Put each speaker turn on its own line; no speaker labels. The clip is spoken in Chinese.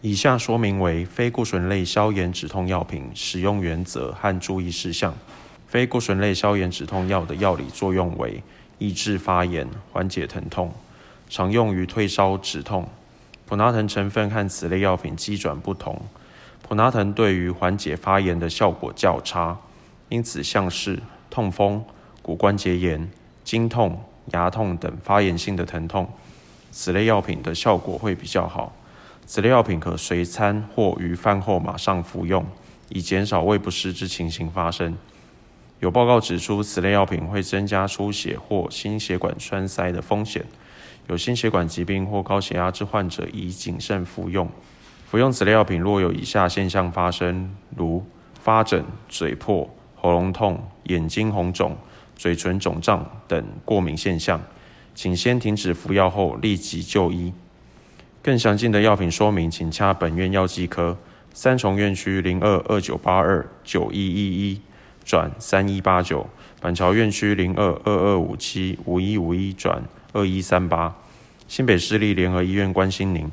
以下说明为非固醇类消炎止痛药品使用原则和注意事项。非固醇类消炎止痛药的药理作用为抑制发炎、缓解疼痛，常用于退烧止痛。普拿疼成分和此类药品机转不同，普拿疼对于缓解发炎的效果较差，因此像是痛风、骨关节炎、经痛、牙痛等发炎性的疼痛，此类药品的效果会比较好。此类药品可随餐或于饭后马上服用，以减少胃不适之情形发生。有报告指出，此类药品会增加出血或心血管栓塞的风险。有心血管疾病或高血压之患者宜谨慎服用。服用此类药品若有以下现象发生，如发疹、嘴破、喉咙痛、眼睛红肿、嘴唇肿胀等过敏现象，请先停止服药后立即就医。更详尽的药品说明，请洽本院药剂科三重院区零二二九八二九一一一转三一八九，板桥院区零二二二五七五一五一转二一三八，新北市立联合医院关心您。